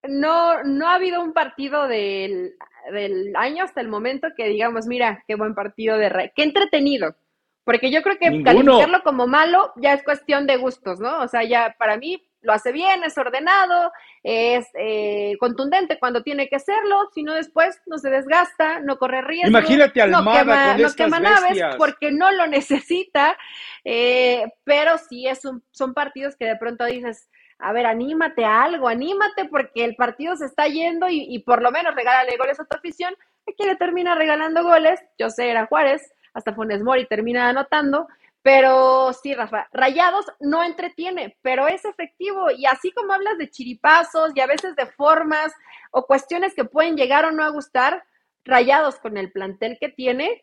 no, no ha habido un partido del del año hasta el momento que digamos, mira, qué buen partido de Rey, qué entretenido. Porque yo creo que calificarlo como malo ya es cuestión de gustos, ¿no? O sea, ya para mí lo hace bien, es ordenado, es eh, contundente cuando tiene que serlo, si no después no se desgasta, no corre riesgo. Imagínate al no quema, no quema naves porque no lo <laughs> necesita, eh, pero sí es un, son partidos que de pronto dices, a ver, anímate a algo, anímate porque el partido se está yendo y, por lo menos regálale goles a tu afición. Aquí le termina regalando goles, yo sé, era Juárez, hasta Funes Mori termina anotando, pero sí, Rafa, Rayados no entretiene, pero es efectivo y así como hablas de chiripazos y a veces de formas o cuestiones que pueden llegar o no a gustar, Rayados con el plantel que tiene,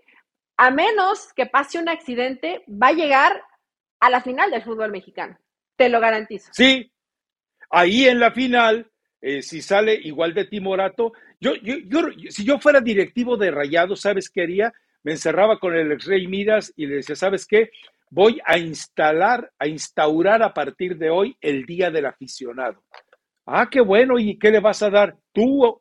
a menos que pase un accidente, va a llegar a la final del fútbol mexicano. Te lo garantizo. Sí, Ahí en la final, eh, si sale igual de timorato, yo, yo, si yo fuera directivo de Rayado, ¿sabes qué haría? Me encerraba con el ex rey Midas y le decía, ¿sabes qué? Voy a instalar, a instaurar a partir de hoy el Día del Aficionado. Ah, qué bueno, ¿y qué le vas a dar? Tú,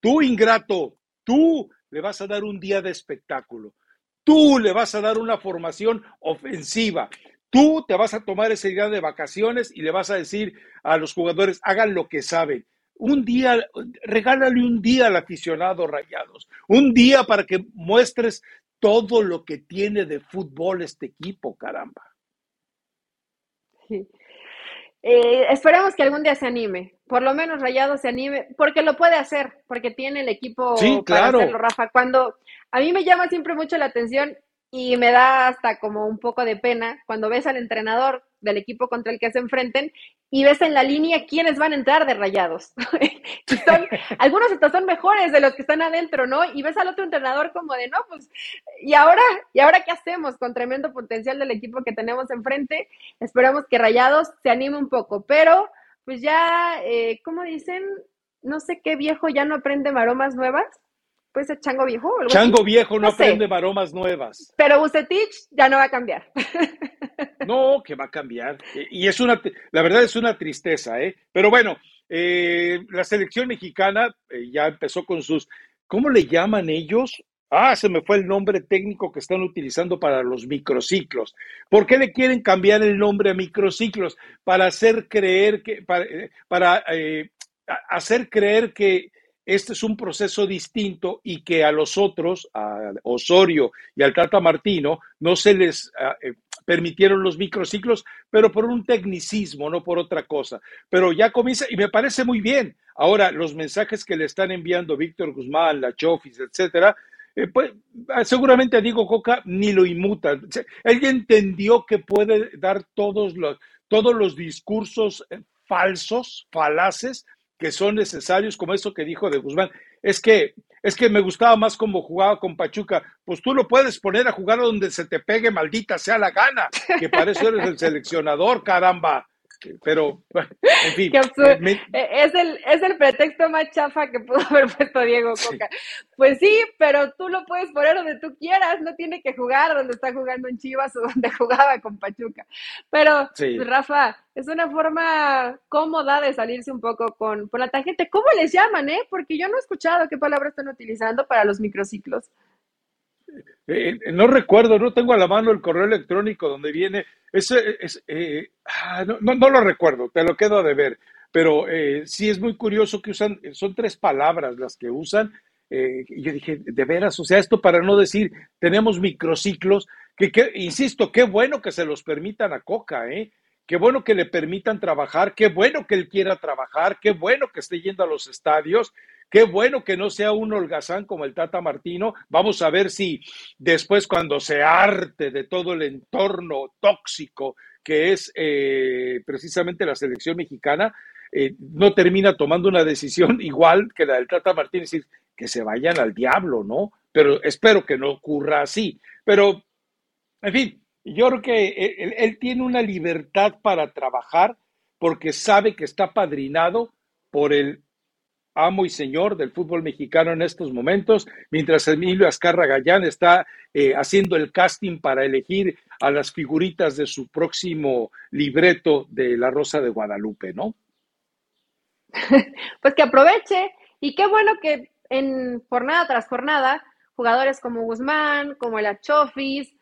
tú ingrato, tú le vas a dar un día de espectáculo. Tú le vas a dar una formación ofensiva. Tú te vas a tomar ese día de vacaciones y le vas a decir a los jugadores, hagan lo que saben. Un día, regálale un día al aficionado Rayados, un día para que muestres todo lo que tiene de fútbol este equipo, caramba. Eh, esperemos que algún día se anime, por lo menos Rayado se anime, porque lo puede hacer, porque tiene el equipo para hacerlo, Rafa. Cuando a mí me llama siempre mucho la atención y me da hasta como un poco de pena cuando ves al entrenador del equipo contra el que se enfrenten y ves en la línea quiénes van a entrar de rayados. <laughs> <laughs> algunos hasta son mejores de los que están adentro, ¿no? Y ves al otro entrenador como de, no, pues, ¿y ahora? ¿Y ahora qué hacemos con tremendo potencial del equipo que tenemos enfrente? Esperamos que Rayados se anime un poco, pero pues ya, eh, ¿cómo dicen? No sé qué viejo ya no aprende maromas nuevas puede ser chango viejo. chango viejo no, aprende maromas nuevas. Pero Bucetich ya no va a cambiar. <laughs> no, que va a cambiar. Y es una, la verdad es una tristeza, ¿eh? Pero bueno, eh, la selección mexicana eh, ya empezó con sus ¿cómo le llaman ellos? Ah, se me fue el nombre técnico que están utilizando para los microciclos. ¿Por qué le quieren cambiar el nombre a microciclos? Para hacer creer que, para, eh, hacer creer que este es un proceso distinto y que a los otros, a Osorio y al Tata Martino, no se les ah, eh, permitieron los microciclos, pero por un tecnicismo, no por otra cosa. Pero ya comienza, y me parece muy bien. Ahora, los mensajes que le están enviando Víctor Guzmán, la Chofis, etcétera, eh, pues, ah, seguramente a Diego Coca ni lo inmuta. Él entendió que puede dar todos los, todos los discursos eh, falsos, falaces, que son necesarios, como eso que dijo de Guzmán. Es que, es que me gustaba más como jugaba con Pachuca. Pues tú lo puedes poner a jugar donde se te pegue, maldita sea la gana, que para eso eres el seleccionador, caramba pero, <laughs> en fin. Eh, es, el, es el pretexto más chafa que pudo <laughs> haber puesto Diego Coca. Pues sí, pero tú lo puedes poner donde tú quieras, no tiene que jugar donde está jugando en Chivas o <laughs> donde jugaba con Pachuca. Pero, Rafa, es una forma cómoda de salirse un poco con, con la tangente. ¿Cómo les llaman, eh? Porque yo no he escuchado qué palabra están utilizando para los microciclos. Eh, eh, no recuerdo, no tengo a la mano el correo electrónico donde viene. Es, eh, ah, no, lo recuerdo, te lo quedo de ver. Pero sí es muy curioso que usan, son tres palabras las que usan. y yo dije, de veras, o sea, esto para no decir, tenemos microciclos, que, que, insisto, qué bueno que se los permitan a Coca, ¿eh? Qué bueno que le permitan trabajar, qué bueno que él quiera trabajar, qué bueno que esté yendo a los estadios Qué bueno que no sea un holgazán como el Tata Martino. Vamos a ver si después, cuando se arte de todo el entorno tóxico que es eh, precisamente la selección mexicana, eh, no termina tomando una decisión <laughs> igual que la del Tata Martino, es decir, que se vayan al diablo, ¿no? Pero espero que no ocurra así. Pero, en fin, yo creo que él tiene una libertad para trabajar porque sabe que está padrinado por el amo y señor del fútbol mexicano en estos momentos, mientras Emilio Azcarra Gallán está eh, haciendo el casting para elegir a las figuritas de su próximo libreto de La Rosa de Guadalupe, ¿no? <laughs> Pues que aproveche y qué bueno que en jornada tras jornada, jugadores como Guzmán, como el Achofis,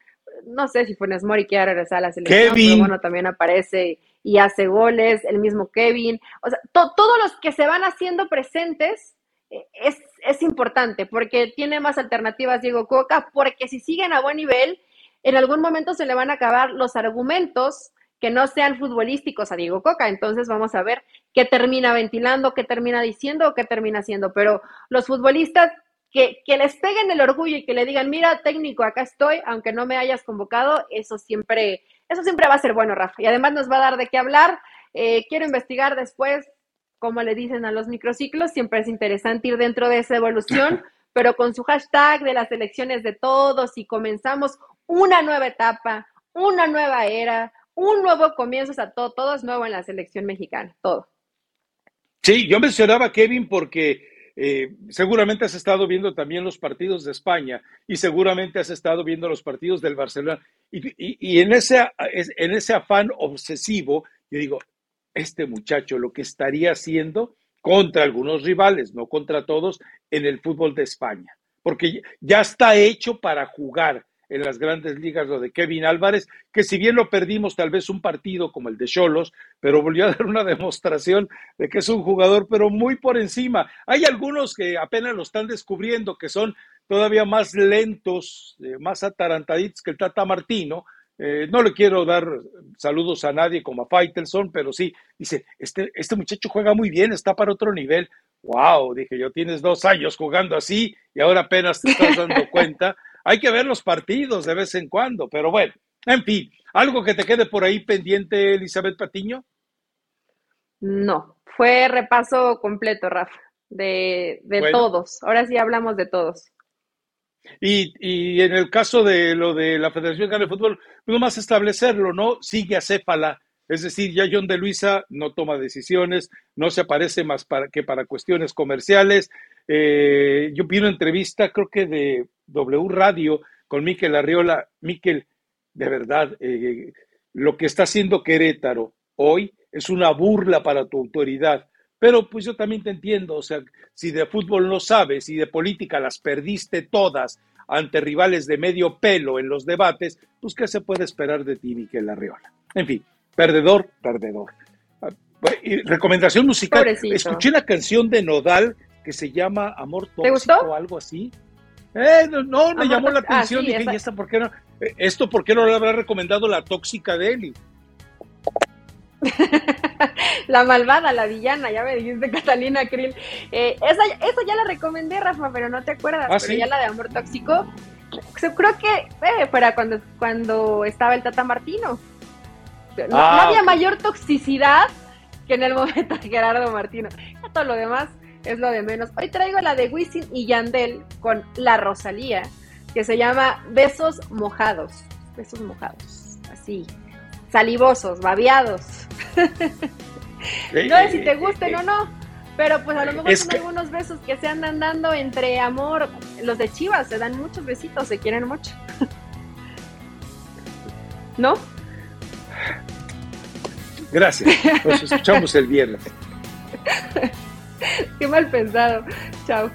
no sé si Funes Mori quiere regresar a la selección, pero bueno, también aparece y hace goles, el mismo Kevin, o sea, todos los que se van haciendo presentes eh, es, es, importante porque tiene más alternativas Diego Coca, porque si siguen a buen nivel, en algún momento se le van a acabar los argumentos que no sean futbolísticos a Diego Coca. Entonces vamos a ver qué termina ventilando, qué termina diciendo o qué termina haciendo. Pero los futbolistas que, que, les peguen el orgullo y que le digan, mira, técnico, acá estoy, aunque no me hayas convocado, eso siempre, eso siempre va a ser bueno, Rafa. Y además nos va a dar de qué hablar. Eh, quiero investigar después, como le dicen a los microciclos, siempre es interesante ir dentro de esa evolución, <laughs> pero con su hashtag de las elecciones de todos y comenzamos una nueva etapa, una nueva era, un nuevo comienzo, o sea, todo, todo es nuevo en la selección mexicana, todo. Sí, yo mencionaba a Kevin porque eh, seguramente has estado viendo también los partidos de España y seguramente has estado viendo los partidos del Barcelona. Y, en, ese, en ese afán obsesivo, yo digo, este muchacho lo que estaría haciendo contra algunos rivales, no contra todos, en el fútbol de España, porque ya está hecho para jugar en las grandes ligas, lo de Kevin Álvarez, que si bien lo perdimos tal vez un partido como el de Cholos, pero volvió a <laughs> dar una demostración de que es un jugador, pero muy por encima. Hay algunos que apenas lo están descubriendo, que son todavía más lentos, eh, más atarantaditos que el Tata Martino. Eh, no le quiero dar saludos a nadie como a Faitelson, pero sí, dice, este, este muchacho juega muy bien, está para otro nivel. Wow, dije yo, tienes dos años jugando así y ahora apenas te estás dando <laughs> cuenta hay que ver los partidos de vez en cuando, pero bueno, en fin, ¿algo que te quede por ahí pendiente, Elizabeth Patiño? No, fue repaso completo, Rafa, de, todos. Ahora sí hablamos de todos. Y, en el caso de lo de la Federación de Fútbol, no más establecerlo, ¿no? Sigue a Cépala. Es decir, ya John de Luisa no toma decisiones, no se aparece más para, que para cuestiones comerciales. Eh, yo vi una entrevista, creo que de W Radio con Miquel Arriola. Miquel, de verdad, eh, lo que está haciendo Querétaro hoy es una burla para tu autoridad, Pero pues yo también te entiendo, o sea, si de fútbol no sabes y de política las perdiste todas ante rivales de medio pelo en los debates, pues ¿qué se puede esperar de ti, Miquel Arriola? En fin, perdedor, perdedor. Ah, y recomendación musical. Escuché una canción de Nodal que se llama Amor Tóxico o algo así. Eh, no, me llamó la ah, atención. dije, ¿y esta por qué no? Eh, ¿Esto por qué no le habrá recomendado la tóxica de Eli? <laughs> la malvada, la villana, ya me dijiste Catalina Krill. Eh, esa, ya la recomendé, Rafa, pero no te acuerdas. ¿Ah, pero ya la de Amor Tóxico, creo que eh, fuera cuando, cuando estaba el Tata Martino. No, ah, había mayor toxicidad que en el momento de Gerardo Martino. todo lo demás es lo de menos. Hoy traigo la de Wisin y Yandel con la Rosalía, que se llama Besos Mojados. Besos Mojados. Así. Salivosos, babeados. no sé si te gusten o no, pero pues a lo mejor son algunos besos que se andan dando entre amor. Los de Chivas se dan muchos besitos, se quieren mucho. <laughs> ¿No? Gracias. Nos escuchamos el viernes. <laughs> Qué mal pensado. Chao.